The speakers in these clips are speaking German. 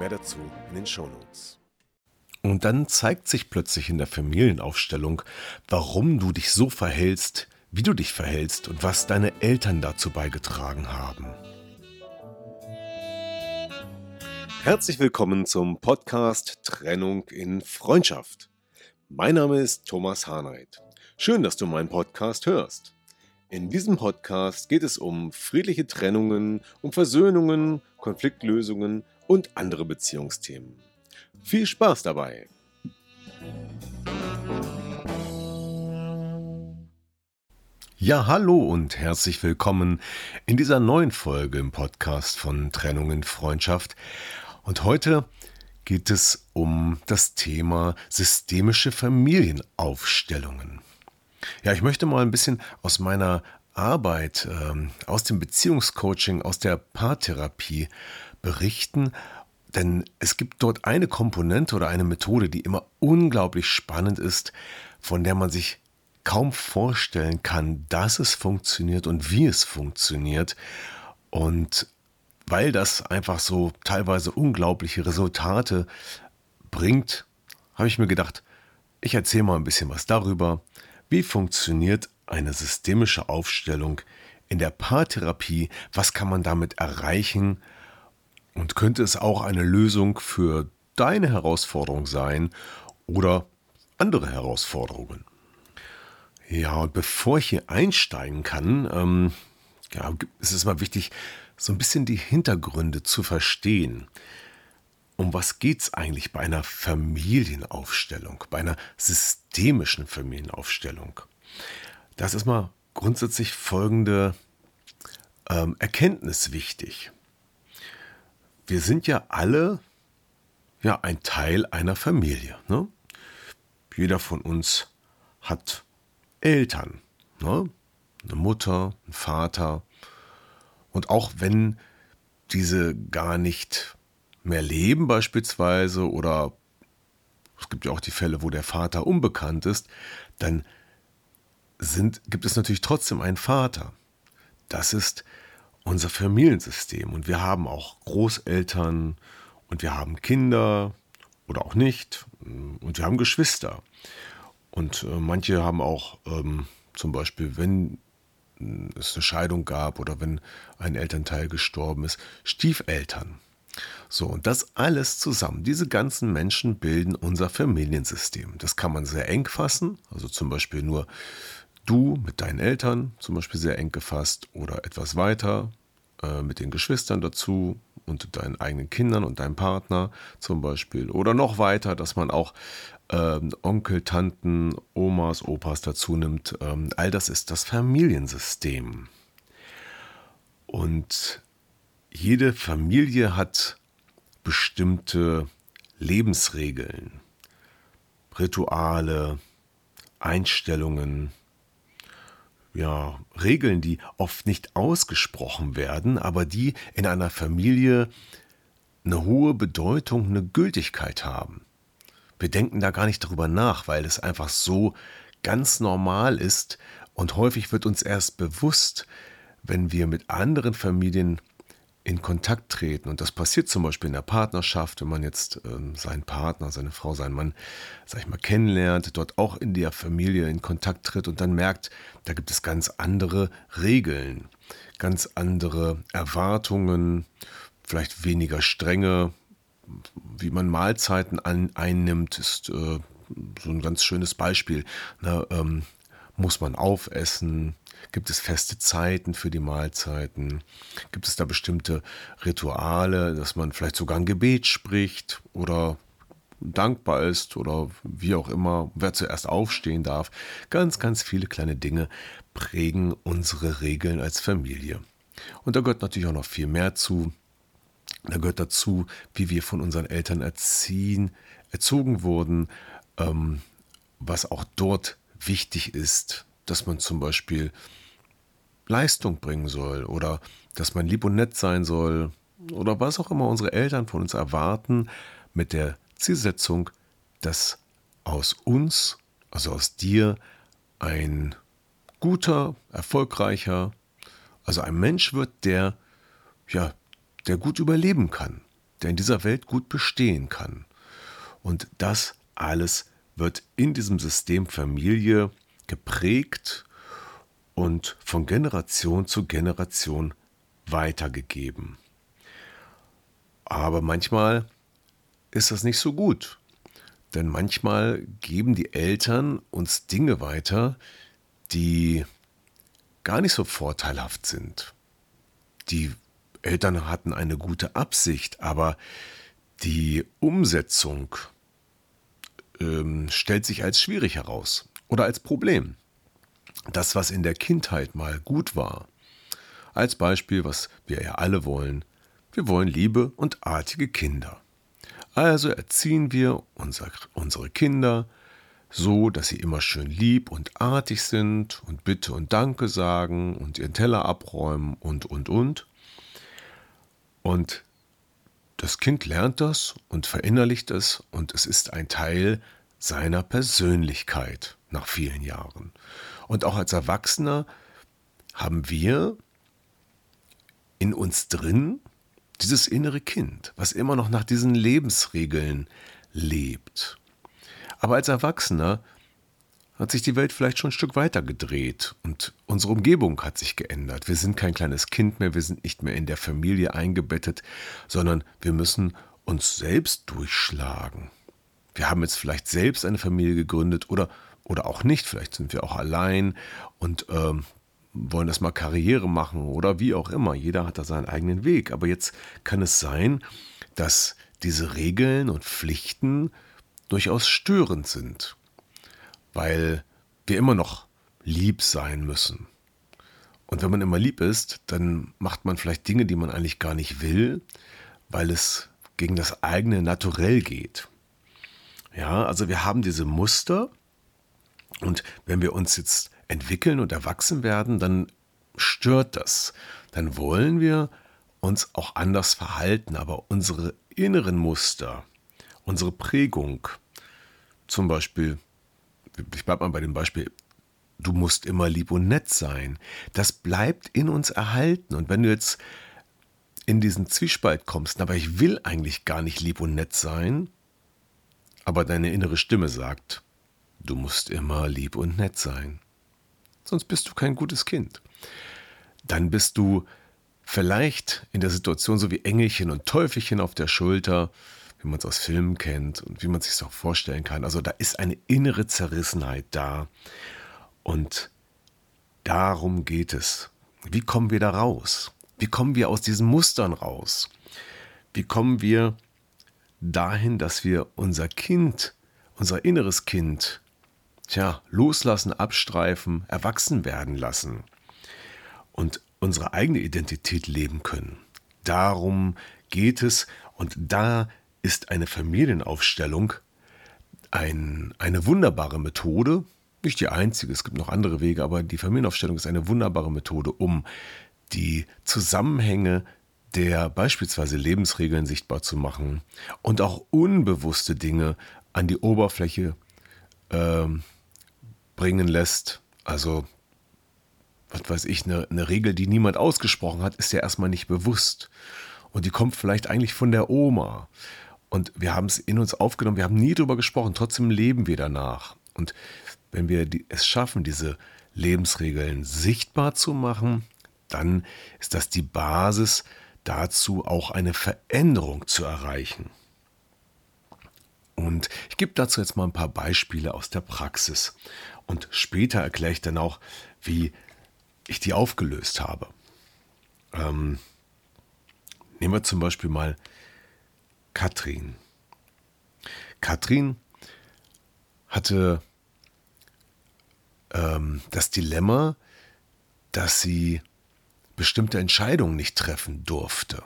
Mehr dazu in den Shownotes. Und dann zeigt sich plötzlich in der Familienaufstellung, warum du dich so verhältst, wie du dich verhältst und was deine Eltern dazu beigetragen haben. Herzlich willkommen zum Podcast Trennung in Freundschaft. Mein Name ist Thomas Harnight. Schön, dass du meinen Podcast hörst. In diesem Podcast geht es um friedliche Trennungen, um Versöhnungen, Konfliktlösungen und andere Beziehungsthemen. Viel Spaß dabei! Ja, hallo und herzlich willkommen in dieser neuen Folge im Podcast von Trennung in Freundschaft. Und heute geht es um das Thema systemische Familienaufstellungen. Ja, ich möchte mal ein bisschen aus meiner Arbeit, ähm, aus dem Beziehungscoaching, aus der Paartherapie berichten, denn es gibt dort eine Komponente oder eine Methode, die immer unglaublich spannend ist, von der man sich kaum vorstellen kann, dass es funktioniert und wie es funktioniert. Und weil das einfach so teilweise unglaubliche Resultate bringt, habe ich mir gedacht, ich erzähle mal ein bisschen was darüber, wie funktioniert eine systemische Aufstellung in der Paartherapie, was kann man damit erreichen und könnte es auch eine Lösung für deine Herausforderung sein oder andere Herausforderungen. Ja, und bevor ich hier einsteigen kann, ähm, ja, ist es mal wichtig, so ein bisschen die Hintergründe zu verstehen. Um was geht es eigentlich bei einer Familienaufstellung, bei einer systemischen Familienaufstellung? Das ist mal grundsätzlich folgende ähm, Erkenntnis wichtig. Wir sind ja alle ja ein Teil einer Familie. Ne? Jeder von uns hat Eltern, ne? eine Mutter, einen Vater, und auch wenn diese gar nicht mehr leben beispielsweise oder es gibt ja auch die Fälle, wo der Vater unbekannt ist, dann sind, gibt es natürlich trotzdem einen Vater. Das ist unser Familiensystem und wir haben auch Großeltern und wir haben Kinder oder auch nicht und wir haben Geschwister. Und äh, manche haben auch ähm, zum Beispiel, wenn es eine Scheidung gab oder wenn ein Elternteil gestorben ist, Stiefeltern. So, und das alles zusammen, diese ganzen Menschen bilden unser Familiensystem. Das kann man sehr eng fassen, also zum Beispiel nur du mit deinen Eltern, zum Beispiel sehr eng gefasst, oder etwas weiter äh, mit den Geschwistern dazu und deinen eigenen Kindern und deinem Partner zum Beispiel. Oder noch weiter, dass man auch ähm, Onkel, Tanten, Omas, Opas dazu nimmt. Ähm, all das ist das Familiensystem. Und jede Familie hat bestimmte Lebensregeln, Rituale, Einstellungen, ja, Regeln, die oft nicht ausgesprochen werden, aber die in einer Familie eine hohe Bedeutung, eine Gültigkeit haben. Wir denken da gar nicht drüber nach, weil es einfach so ganz normal ist. Und häufig wird uns erst bewusst, wenn wir mit anderen Familien in Kontakt treten. Und das passiert zum Beispiel in der Partnerschaft, wenn man jetzt ähm, seinen Partner, seine Frau, seinen Mann, sag ich mal, kennenlernt, dort auch in der Familie in Kontakt tritt und dann merkt, da gibt es ganz andere Regeln, ganz andere Erwartungen, vielleicht weniger strenge wie man Mahlzeiten an, einnimmt, ist äh, so ein ganz schönes Beispiel. Na, ähm, muss man aufessen? Gibt es feste Zeiten für die Mahlzeiten? Gibt es da bestimmte Rituale, dass man vielleicht sogar ein Gebet spricht oder dankbar ist oder wie auch immer, wer zuerst aufstehen darf? Ganz, ganz viele kleine Dinge prägen unsere Regeln als Familie. Und da gehört natürlich auch noch viel mehr zu Da gehört dazu, wie wir von unseren Eltern erziehen, erzogen wurden, ähm, was auch dort wichtig ist, dass man zum Beispiel Leistung bringen soll oder dass man lieb und nett sein soll oder was auch immer unsere Eltern von uns erwarten, mit der Zielsetzung, dass aus uns, also aus dir, ein guter, erfolgreicher, also ein Mensch wird, der ja, der gut überleben kann, der in dieser Welt gut bestehen kann. Und das alles wird in diesem System Familie geprägt und von Generation zu Generation weitergegeben. Aber manchmal ist das nicht so gut. Denn manchmal geben die Eltern uns Dinge weiter, die gar nicht so vorteilhaft sind. Die Eltern hatten eine gute Absicht, aber die Umsetzung ähm, stellt sich als schwierig heraus oder als Problem. Das, was in der Kindheit mal gut war, als Beispiel, was wir ja alle wollen, wir wollen liebe und artige Kinder. Also erziehen wir unser, unsere Kinder so, dass sie immer schön lieb und artig sind und Bitte und Danke sagen und ihren Teller abräumen und, und, und. Und das Kind lernt das und verinnerlicht es und es ist ein Teil seiner Persönlichkeit nach vielen Jahren. Und auch als Erwachsener haben wir in uns drin dieses innere Kind, was immer noch nach diesen Lebensregeln lebt. Aber als Erwachsener hat sich die Welt vielleicht schon ein Stück weiter gedreht und unsere Umgebung hat sich geändert. Wir sind kein kleines Kind mehr, wir sind nicht mehr in der Familie eingebettet, sondern wir müssen uns selbst durchschlagen. Wir haben jetzt vielleicht selbst eine Familie gegründet oder, oder auch nicht, vielleicht sind wir auch allein und ähm, wollen das mal Karriere machen oder wie auch immer. Jeder hat da seinen eigenen Weg. Aber jetzt kann es sein, dass diese Regeln und Pflichten durchaus störend sind weil wir immer noch lieb sein müssen. Und wenn man immer lieb ist, dann macht man vielleicht Dinge, die man eigentlich gar nicht will, weil es gegen das eigene Naturell geht. Ja, also wir haben diese Muster und wenn wir uns jetzt entwickeln und erwachsen werden, dann stört das. Dann wollen wir uns auch anders verhalten, aber unsere inneren Muster, unsere Prägung, zum Beispiel ich bleibe mal bei dem Beispiel, du musst immer lieb und nett sein. Das bleibt in uns erhalten. Und wenn du jetzt in diesen Zwiespalt kommst, aber ich will eigentlich gar nicht lieb und nett sein, aber deine innere Stimme sagt, du musst immer lieb und nett sein. Sonst bist du kein gutes Kind. Dann bist du vielleicht in der Situation so wie Engelchen und Teufelchen auf der Schulter, wie man es aus Filmen kennt und wie man es sich auch vorstellen kann. Also da ist eine innere Zerrissenheit da. Und darum geht es. Wie kommen wir da raus? Wie kommen wir aus diesen Mustern raus? Wie kommen wir dahin, dass wir unser Kind, unser inneres Kind, tja, loslassen, abstreifen, erwachsen werden lassen und unsere eigene Identität leben können? Darum geht es und da ist eine Familienaufstellung ein, eine wunderbare Methode, nicht die einzige, es gibt noch andere Wege, aber die Familienaufstellung ist eine wunderbare Methode, um die Zusammenhänge der beispielsweise Lebensregeln sichtbar zu machen und auch unbewusste Dinge an die Oberfläche äh, bringen lässt. Also, was weiß ich, eine, eine Regel, die niemand ausgesprochen hat, ist ja erstmal nicht bewusst. Und die kommt vielleicht eigentlich von der Oma. Und wir haben es in uns aufgenommen, wir haben nie darüber gesprochen, trotzdem leben wir danach. Und wenn wir es schaffen, diese Lebensregeln sichtbar zu machen, dann ist das die Basis dazu, auch eine Veränderung zu erreichen. Und ich gebe dazu jetzt mal ein paar Beispiele aus der Praxis. Und später erkläre ich dann auch, wie ich die aufgelöst habe. Ähm, nehmen wir zum Beispiel mal Katrin. Katrin hatte ähm, das Dilemma, dass sie bestimmte Entscheidungen nicht treffen durfte.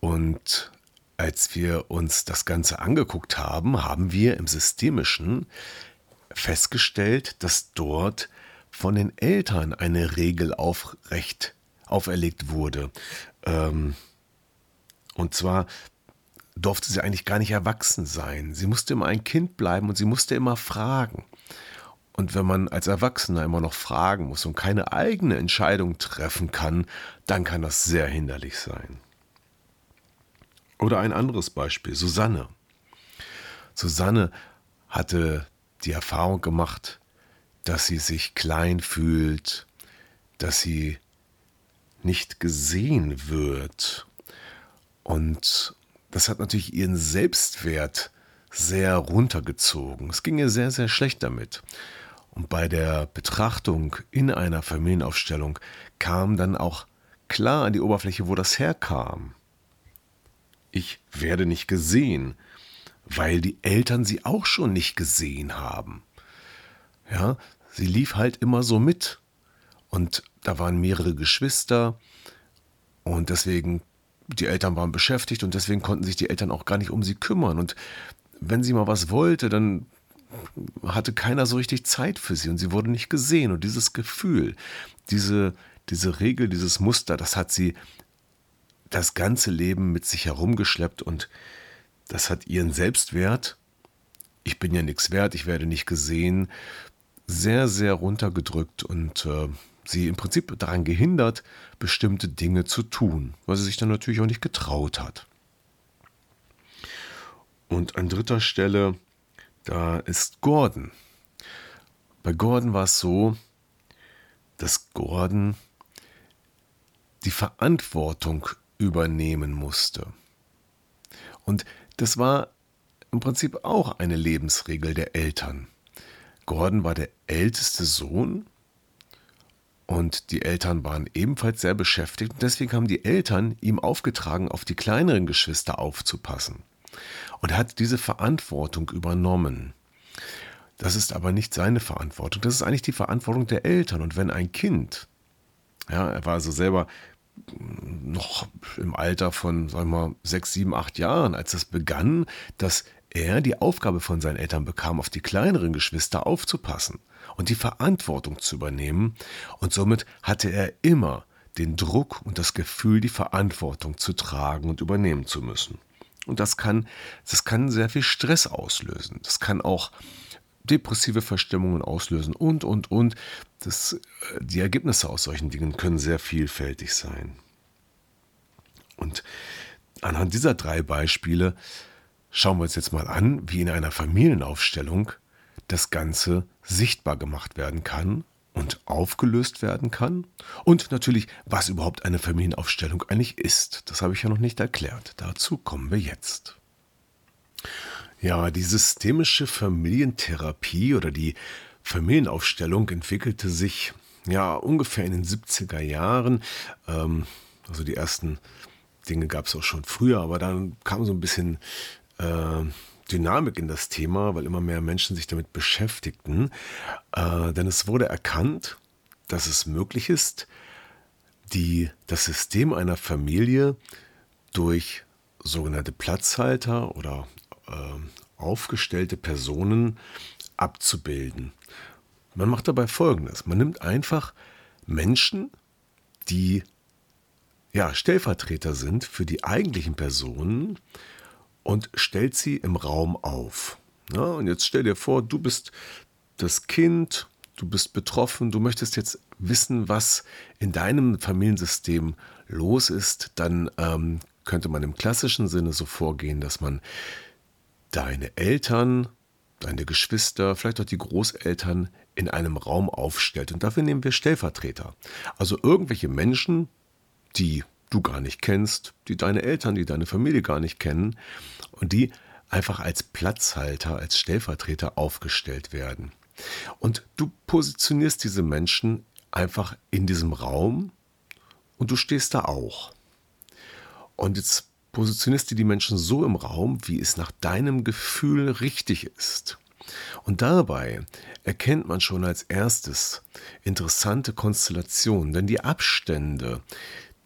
Und als wir uns das Ganze angeguckt haben, haben wir im Systemischen festgestellt, dass dort von den Eltern eine Regel aufrecht auferlegt wurde. Ähm, und zwar durfte sie eigentlich gar nicht erwachsen sein. Sie musste immer ein Kind bleiben und sie musste immer fragen. Und wenn man als Erwachsener immer noch fragen muss und keine eigene Entscheidung treffen kann, dann kann das sehr hinderlich sein. Oder ein anderes Beispiel, Susanne. Susanne hatte die Erfahrung gemacht, dass sie sich klein fühlt, dass sie nicht gesehen wird. Und das hat natürlich ihren Selbstwert sehr runtergezogen. Es ging ihr sehr, sehr schlecht damit. Und bei der Betrachtung in einer Familienaufstellung kam dann auch klar an die Oberfläche, wo das herkam. Ich werde nicht gesehen, weil die Eltern sie auch schon nicht gesehen haben. Ja, sie lief halt immer so mit. Und da waren mehrere Geschwister und deswegen, die Eltern waren beschäftigt und deswegen konnten sich die Eltern auch gar nicht um sie kümmern. Und wenn sie mal was wollte, dann hatte keiner so richtig Zeit für sie und sie wurde nicht gesehen. Und dieses Gefühl, diese, diese Regel, dieses Muster, das hat sie das ganze Leben mit sich herumgeschleppt und das hat ihren Selbstwert, ich bin ja nichts wert, ich werde nicht gesehen, sehr, sehr runtergedrückt und äh, sie im Prinzip daran gehindert, bestimmte Dinge zu tun, weil sie sich dann natürlich auch nicht getraut hat. Und an dritter Stelle, da ist Gordon. Bei Gordon war es so, dass Gordon die Verantwortung übernehmen musste. Und das war im Prinzip auch eine Lebensregel der Eltern. Gordon war der älteste Sohn und die Eltern waren ebenfalls sehr beschäftigt und deswegen haben die Eltern ihm aufgetragen, auf die kleineren Geschwister aufzupassen. Und er hat diese Verantwortung übernommen. Das ist aber nicht seine Verantwortung, das ist eigentlich die Verantwortung der Eltern. Und wenn ein Kind, ja, er war also selber noch im Alter von, sagen wir mal, sechs, sieben, acht Jahren, als es begann, dass er die Aufgabe von seinen Eltern bekam, auf die kleineren Geschwister aufzupassen und die Verantwortung zu übernehmen, und somit hatte er immer den Druck und das Gefühl, die Verantwortung zu tragen und übernehmen zu müssen. Und das kann, das kann sehr viel Stress auslösen. Das kann auch depressive Verstimmungen auslösen und, und, und. Das, die Ergebnisse aus solchen Dingen können sehr vielfältig sein. Und anhand dieser drei Beispiele schauen wir uns jetzt mal an, wie in einer Familienaufstellung das Ganze sichtbar gemacht werden kann und aufgelöst werden kann. Und natürlich, was überhaupt eine Familienaufstellung eigentlich ist. Das habe ich ja noch nicht erklärt. Dazu kommen wir jetzt. Ja, die systemische Familientherapie oder die Familienaufstellung entwickelte sich ja ungefähr in den 70er Jahren. Ähm, also die ersten Dinge gab es auch schon früher, aber dann kam so ein bisschen äh, Dynamik in das Thema, weil immer mehr Menschen sich damit beschäftigten. Äh, denn es wurde erkannt, dass es möglich ist, die, das System einer Familie durch sogenannte Platzhalter oder äh, aufgestellte Personen abzubilden. Man macht dabei Folgendes. Man nimmt einfach Menschen, die ja, Stellvertreter sind für die eigentlichen Personen und stellt sie im Raum auf. Ja, und jetzt stell dir vor, du bist das Kind, du bist betroffen, du möchtest jetzt wissen, was in deinem Familiensystem los ist, dann ähm, könnte man im klassischen Sinne so vorgehen, dass man deine Eltern, deine Geschwister, vielleicht auch die Großeltern in einem Raum aufstellt. Und dafür nehmen wir Stellvertreter. Also irgendwelche Menschen, die du gar nicht kennst, die deine Eltern, die deine Familie gar nicht kennen und die einfach als Platzhalter, als Stellvertreter aufgestellt werden. Und du positionierst diese Menschen einfach in diesem Raum und du stehst da auch. Und jetzt positionierst du die Menschen so im Raum, wie es nach deinem Gefühl richtig ist. Und dabei erkennt man schon als erstes interessante Konstellationen, denn die Abstände,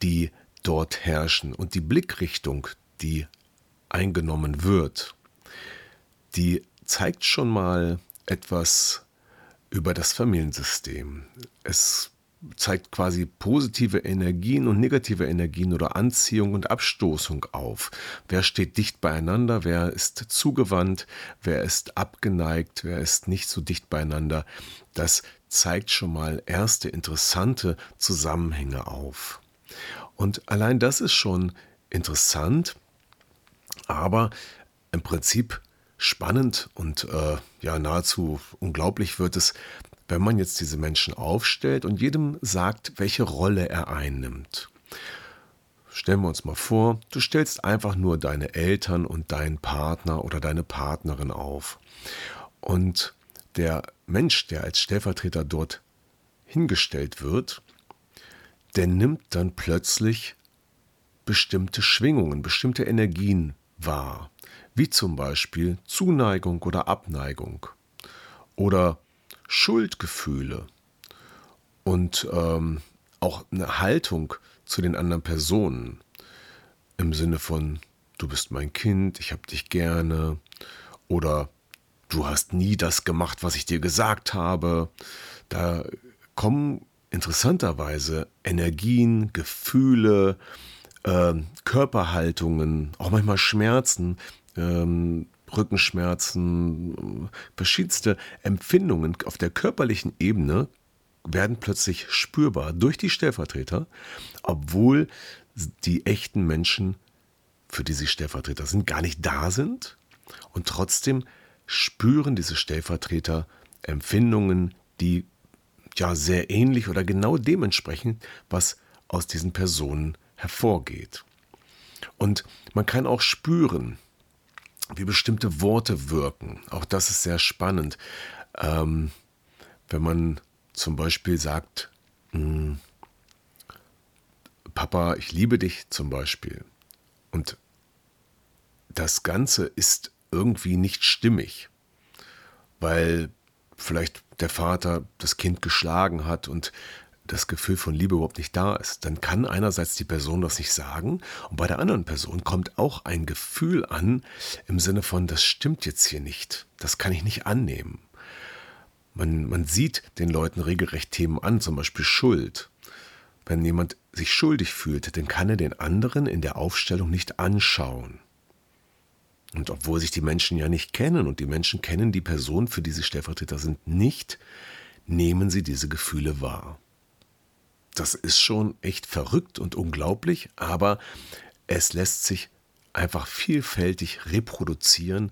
die dort herrschen und die Blickrichtung, die eingenommen wird, die zeigt schon mal etwas über das Familiensystem. Es zeigt quasi positive Energien und negative Energien oder Anziehung und Abstoßung auf. Wer steht dicht beieinander, wer ist zugewandt, wer ist abgeneigt, wer ist nicht so dicht beieinander. Das zeigt schon mal erste interessante Zusammenhänge auf. Und allein das ist schon interessant, aber im Prinzip spannend und äh, ja nahezu unglaublich wird es, wenn man jetzt diese Menschen aufstellt und jedem sagt, welche Rolle er einnimmt. Stellen wir uns mal vor, du stellst einfach nur deine Eltern und deinen Partner oder deine Partnerin auf. Und der Mensch, der als Stellvertreter dort hingestellt wird, der nimmt dann plötzlich bestimmte Schwingungen, bestimmte Energien wahr, wie zum Beispiel Zuneigung oder Abneigung. Oder Schuldgefühle. Und ähm, auch eine Haltung zu den anderen Personen. Im Sinne von, du bist mein Kind, ich hab dich gerne. Oder du hast nie das gemacht, was ich dir gesagt habe. Da kommen interessanterweise Energien, Gefühle, äh, Körperhaltungen, auch manchmal Schmerzen, ähm, Rückenschmerzen, verschiedenste Empfindungen auf der körperlichen Ebene werden plötzlich spürbar durch die Stellvertreter, obwohl die echten Menschen, für die sie Stellvertreter sind, gar nicht da sind. Und trotzdem spüren diese Stellvertreter Empfindungen, die ja sehr ähnlich oder genau dementsprechend, was aus diesen Personen hervorgeht. Und man kann auch spüren, wie bestimmte Worte wirken. Auch das ist sehr spannend. Ähm, wenn man zum Beispiel sagt, hm, Papa, ich liebe dich zum Beispiel. Und das Ganze ist irgendwie nicht stimmig, weil vielleicht der Vater das Kind geschlagen hat und das Gefühl von Liebe überhaupt nicht da ist, dann kann einerseits die Person das nicht sagen und bei der anderen Person kommt auch ein Gefühl an im Sinne von, das stimmt jetzt hier nicht, das kann ich nicht annehmen. Man, man sieht den Leuten regelrecht Themen an, zum Beispiel Schuld. Wenn jemand sich schuldig fühlt, dann kann er den anderen in der Aufstellung nicht anschauen. Und obwohl sich die Menschen ja nicht kennen und die Menschen kennen die Person, für die sie Stellvertreter sind, nicht, nehmen sie diese Gefühle wahr. Das ist schon echt verrückt und unglaublich, aber es lässt sich einfach vielfältig reproduzieren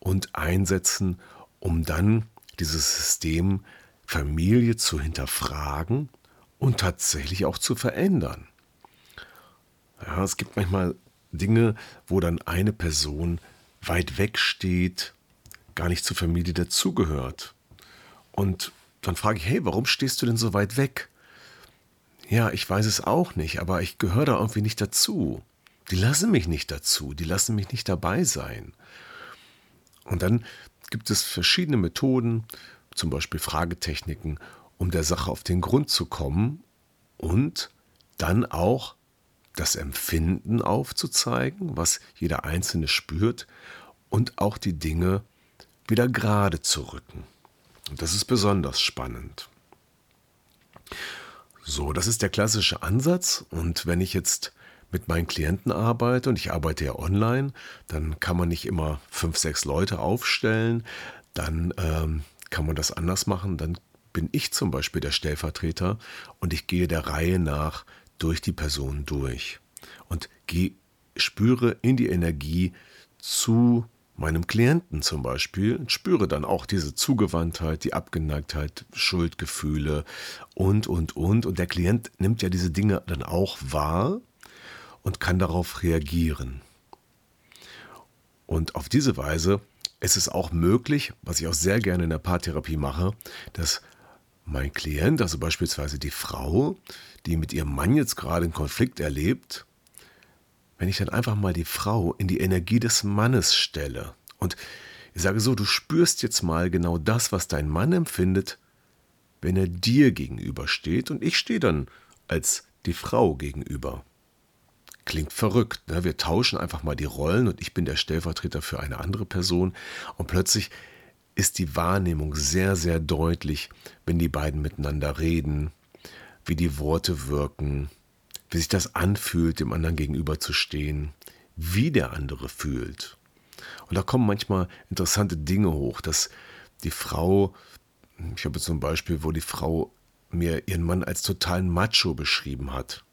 und einsetzen, um dann dieses System Familie zu hinterfragen und tatsächlich auch zu verändern. Ja, es gibt manchmal Dinge, wo dann eine Person weit weg steht, gar nicht zur Familie dazugehört. Und dann frage ich, hey, warum stehst du denn so weit weg? Ja, ich weiß es auch nicht, aber ich gehöre da irgendwie nicht dazu. Die lassen mich nicht dazu, die lassen mich nicht dabei sein. Und dann gibt es verschiedene Methoden, zum Beispiel Fragetechniken, um der Sache auf den Grund zu kommen und dann auch das Empfinden aufzuzeigen, was jeder Einzelne spürt und auch die Dinge wieder gerade zu rücken. Und das ist besonders spannend. So, das ist der klassische Ansatz. Und wenn ich jetzt mit meinen Klienten arbeite und ich arbeite ja online, dann kann man nicht immer fünf, sechs Leute aufstellen. Dann ähm, kann man das anders machen. Dann bin ich zum Beispiel der Stellvertreter und ich gehe der Reihe nach durch die Person durch und gehe, spüre in die Energie zu meinem Klienten zum Beispiel spüre dann auch diese Zugewandtheit, die Abgeneigtheit, Schuldgefühle und, und, und. Und der Klient nimmt ja diese Dinge dann auch wahr und kann darauf reagieren. Und auf diese Weise ist es auch möglich, was ich auch sehr gerne in der Paartherapie mache, dass mein Klient, also beispielsweise die Frau, die mit ihrem Mann jetzt gerade einen Konflikt erlebt, wenn ich dann einfach mal die Frau in die Energie des Mannes stelle und ich sage so, du spürst jetzt mal genau das, was dein Mann empfindet, wenn er dir gegenübersteht und ich stehe dann als die Frau gegenüber. Klingt verrückt. Ne? Wir tauschen einfach mal die Rollen und ich bin der Stellvertreter für eine andere Person und plötzlich ist die Wahrnehmung sehr, sehr deutlich, wenn die beiden miteinander reden, wie die Worte wirken, wie sich das anfühlt, dem anderen gegenüber zu stehen, wie der andere fühlt. Und da kommen manchmal interessante Dinge hoch, dass die Frau, ich habe zum Beispiel, wo die Frau mir ihren Mann als totalen Macho beschrieben hat.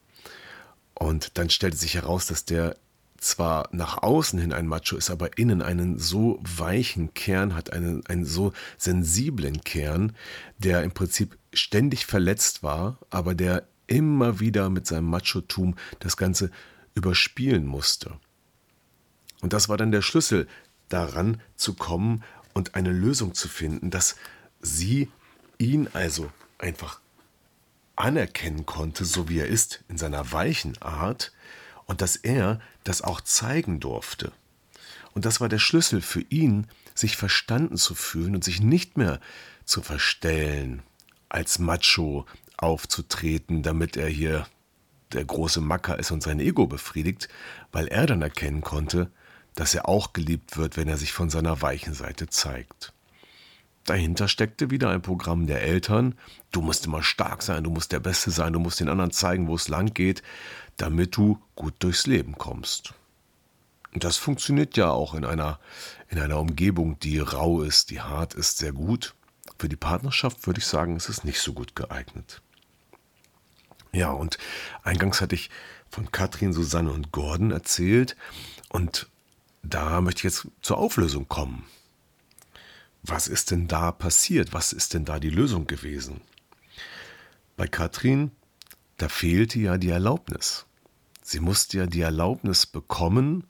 Und dann stellte sich heraus, dass der zwar nach außen hin ein Macho ist, aber innen einen so weichen Kern hat, einen, einen so sensiblen Kern, der im Prinzip ständig verletzt war, aber der immer wieder mit seinem Machotum das Ganze überspielen musste. Und das war dann der Schlüssel daran zu kommen und eine Lösung zu finden, dass sie ihn also einfach anerkennen konnte, so wie er ist, in seiner weichen Art, und dass er das auch zeigen durfte. Und das war der Schlüssel für ihn, sich verstanden zu fühlen und sich nicht mehr zu verstellen, als Macho aufzutreten, damit er hier der große Macker ist und sein Ego befriedigt, weil er dann erkennen konnte, dass er auch geliebt wird, wenn er sich von seiner weichen Seite zeigt. Dahinter steckte wieder ein Programm der Eltern. Du musst immer stark sein, du musst der Beste sein, du musst den anderen zeigen, wo es lang geht, damit du gut durchs Leben kommst. Und das funktioniert ja auch in einer, in einer Umgebung, die rau ist, die hart ist, sehr gut. Für die Partnerschaft würde ich sagen, ist es nicht so gut geeignet. Ja, und eingangs hatte ich von Katrin, Susanne und Gordon erzählt und da möchte ich jetzt zur Auflösung kommen. Was ist denn da passiert? Was ist denn da die Lösung gewesen? Bei Katrin, da fehlte ja die Erlaubnis. Sie musste ja die Erlaubnis bekommen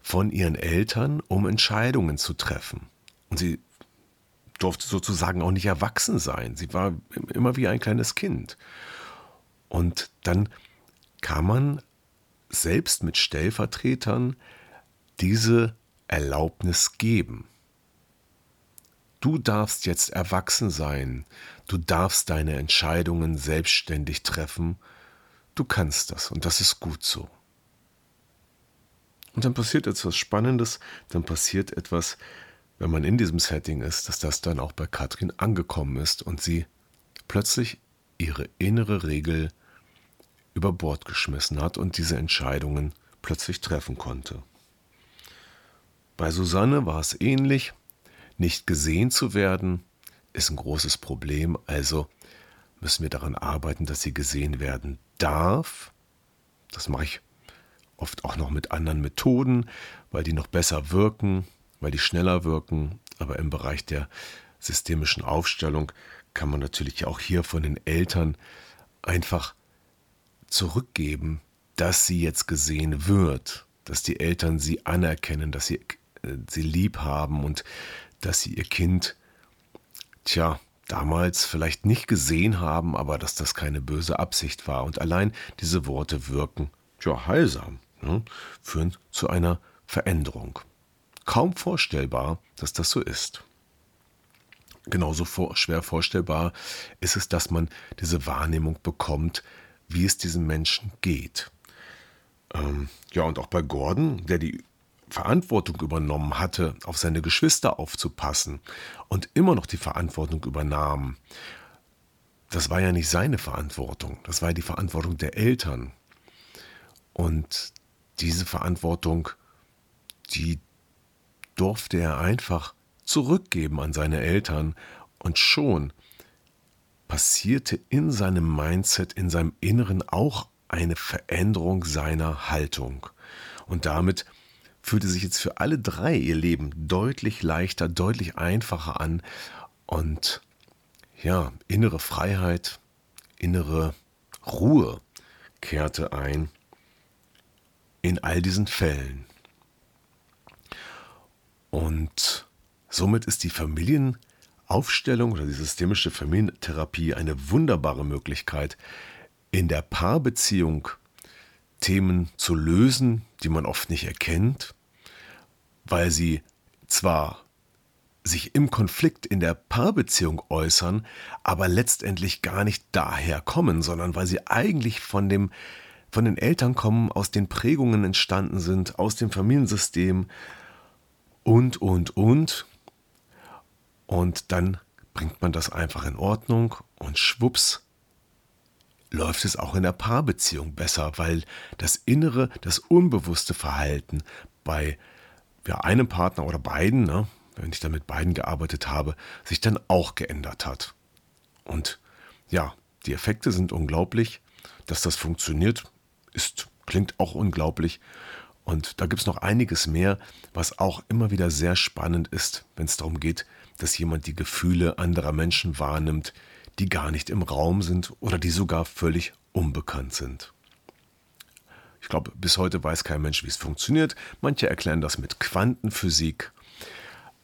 von ihren Eltern, um Entscheidungen zu treffen. Und sie durfte sozusagen auch nicht erwachsen sein. Sie war immer wie ein kleines Kind. Und dann kann man selbst mit Stellvertretern diese Erlaubnis geben. Du darfst jetzt erwachsen sein, du darfst deine Entscheidungen selbstständig treffen, du kannst das und das ist gut so. Und dann passiert etwas Spannendes, dann passiert etwas, wenn man in diesem Setting ist, dass das dann auch bei Katrin angekommen ist und sie plötzlich ihre innere Regel über Bord geschmissen hat und diese Entscheidungen plötzlich treffen konnte. Bei Susanne war es ähnlich. Nicht gesehen zu werden ist ein großes Problem, also müssen wir daran arbeiten, dass sie gesehen werden darf. Das mache ich oft auch noch mit anderen Methoden, weil die noch besser wirken, weil die schneller wirken. Aber im Bereich der systemischen Aufstellung kann man natürlich auch hier von den Eltern einfach zurückgeben, dass sie jetzt gesehen wird, dass die Eltern sie anerkennen, dass sie sie lieb haben und dass sie ihr Kind, tja, damals vielleicht nicht gesehen haben, aber dass das keine böse Absicht war. Und allein diese Worte wirken, tja, heilsam, ne, führen zu einer Veränderung. Kaum vorstellbar, dass das so ist. Genauso vor, schwer vorstellbar ist es, dass man diese Wahrnehmung bekommt, wie es diesem Menschen geht. Ähm, ja, und auch bei Gordon, der die Verantwortung übernommen hatte, auf seine Geschwister aufzupassen und immer noch die Verantwortung übernahm, das war ja nicht seine Verantwortung, das war ja die Verantwortung der Eltern. Und diese Verantwortung, die durfte er einfach zurückgeben an seine Eltern und schon passierte in seinem Mindset, in seinem Inneren auch eine Veränderung seiner Haltung. Und damit fühlte sich jetzt für alle drei ihr Leben deutlich leichter, deutlich einfacher an und ja, innere Freiheit, innere Ruhe kehrte ein in all diesen Fällen. Und somit ist die Familienaufstellung oder die systemische Familientherapie eine wunderbare Möglichkeit, in der Paarbeziehung Themen zu lösen, die man oft nicht erkennt, weil sie zwar sich im Konflikt in der Paarbeziehung äußern, aber letztendlich gar nicht daher kommen, sondern weil sie eigentlich von dem von den Eltern kommen, aus den Prägungen entstanden sind, aus dem Familiensystem und, und, und. Und dann bringt man das einfach in Ordnung und schwupps läuft es auch in der Paarbeziehung besser, weil das innere, das unbewusste Verhalten bei ja, einem Partner oder beiden, ne, wenn ich dann mit beiden gearbeitet habe, sich dann auch geändert hat. Und ja, die Effekte sind unglaublich. Dass das funktioniert, ist, klingt auch unglaublich. Und da gibt es noch einiges mehr, was auch immer wieder sehr spannend ist, wenn es darum geht, dass jemand die Gefühle anderer Menschen wahrnimmt, die gar nicht im Raum sind oder die sogar völlig unbekannt sind. Ich glaube, bis heute weiß kein Mensch, wie es funktioniert. Manche erklären das mit Quantenphysik.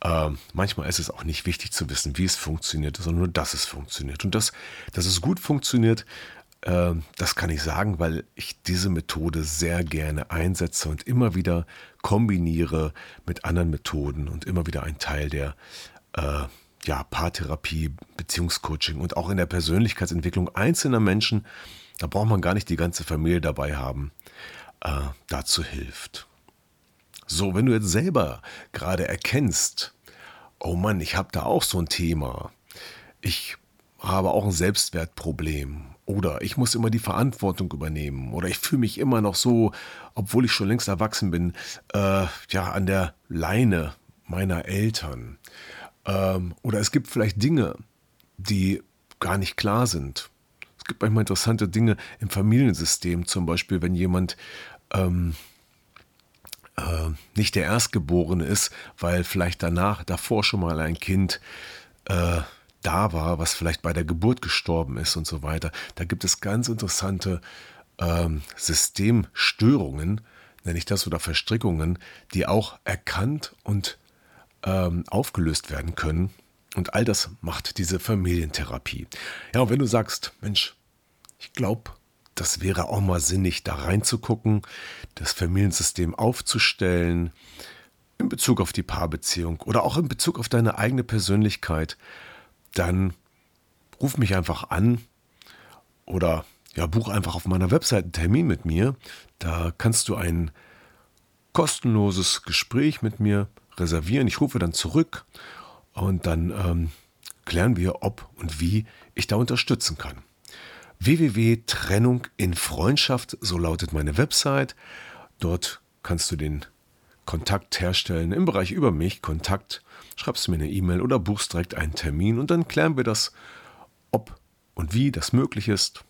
Äh, manchmal ist es auch nicht wichtig zu wissen, wie es funktioniert, sondern nur, dass es funktioniert. Und das, dass es gut funktioniert, das kann ich sagen, weil ich diese Methode sehr gerne einsetze und immer wieder kombiniere mit anderen Methoden und immer wieder ein Teil der äh, ja, Paartherapie, Beziehungscoaching und auch in der Persönlichkeitsentwicklung einzelner Menschen, da braucht man gar nicht die ganze Familie dabei haben, äh, dazu hilft. So, wenn du jetzt selber gerade erkennst, oh Mann, ich habe da auch so ein Thema. Ich habe auch ein Selbstwertproblem. Oder ich muss immer die Verantwortung übernehmen. Oder ich fühle mich immer noch so, obwohl ich schon längst erwachsen bin, äh, ja, an der Leine meiner Eltern. Ähm, oder es gibt vielleicht Dinge, die gar nicht klar sind. Es gibt manchmal interessante Dinge im Familiensystem, zum Beispiel, wenn jemand ähm, äh, nicht der Erstgeborene ist, weil vielleicht danach, davor schon mal ein Kind äh, da war, was vielleicht bei der Geburt gestorben ist und so weiter. Da gibt es ganz interessante ähm, Systemstörungen, nenne ich das, oder Verstrickungen, die auch erkannt und ähm, aufgelöst werden können. Und all das macht diese Familientherapie. Ja, und wenn du sagst, Mensch, ich glaube, das wäre auch mal sinnig, da reinzugucken, das Familiensystem aufzustellen, in Bezug auf die Paarbeziehung oder auch in Bezug auf deine eigene Persönlichkeit, dann ruf mich einfach an oder ja, buch einfach auf meiner Website einen Termin mit mir. Da kannst du ein kostenloses Gespräch mit mir reservieren. Ich rufe dann zurück und dann ähm, klären wir, ob und wie ich da unterstützen kann www.trennung in Freundschaft, so lautet meine Website. Dort kannst du den Kontakt herstellen im Bereich über mich, Kontakt, schreibst mir eine E-Mail oder buchst direkt einen Termin und dann klären wir das, ob und wie das möglich ist.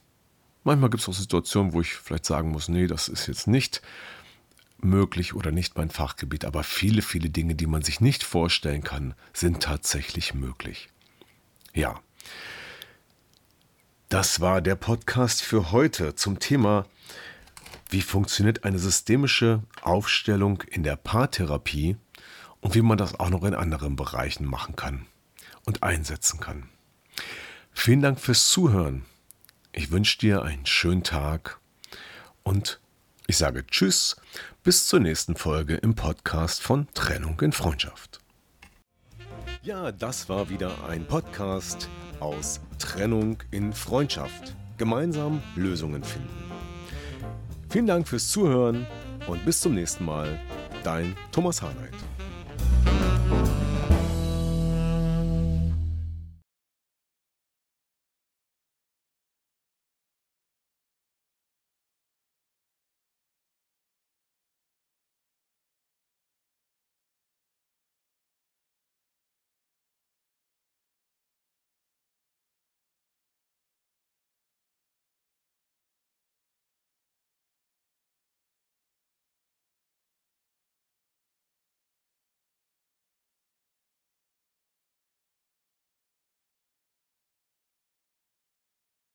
Manchmal gibt es auch Situationen, wo ich vielleicht sagen muss, nee, das ist jetzt nicht möglich oder nicht mein Fachgebiet, aber viele, viele Dinge, die man sich nicht vorstellen kann, sind tatsächlich möglich. Ja. Das war der Podcast für heute zum Thema, wie funktioniert eine systemische Aufstellung in der Paartherapie und wie man das auch noch in anderen Bereichen machen kann und einsetzen kann. Vielen Dank fürs Zuhören. Ich wünsche dir einen schönen Tag und ich sage Tschüss, bis zur nächsten Folge im Podcast von Trennung in Freundschaft. Ja, das war wieder ein Podcast aus Trennung in Freundschaft. Gemeinsam Lösungen finden. Vielen Dank fürs Zuhören und bis zum nächsten Mal. Dein Thomas Harnight.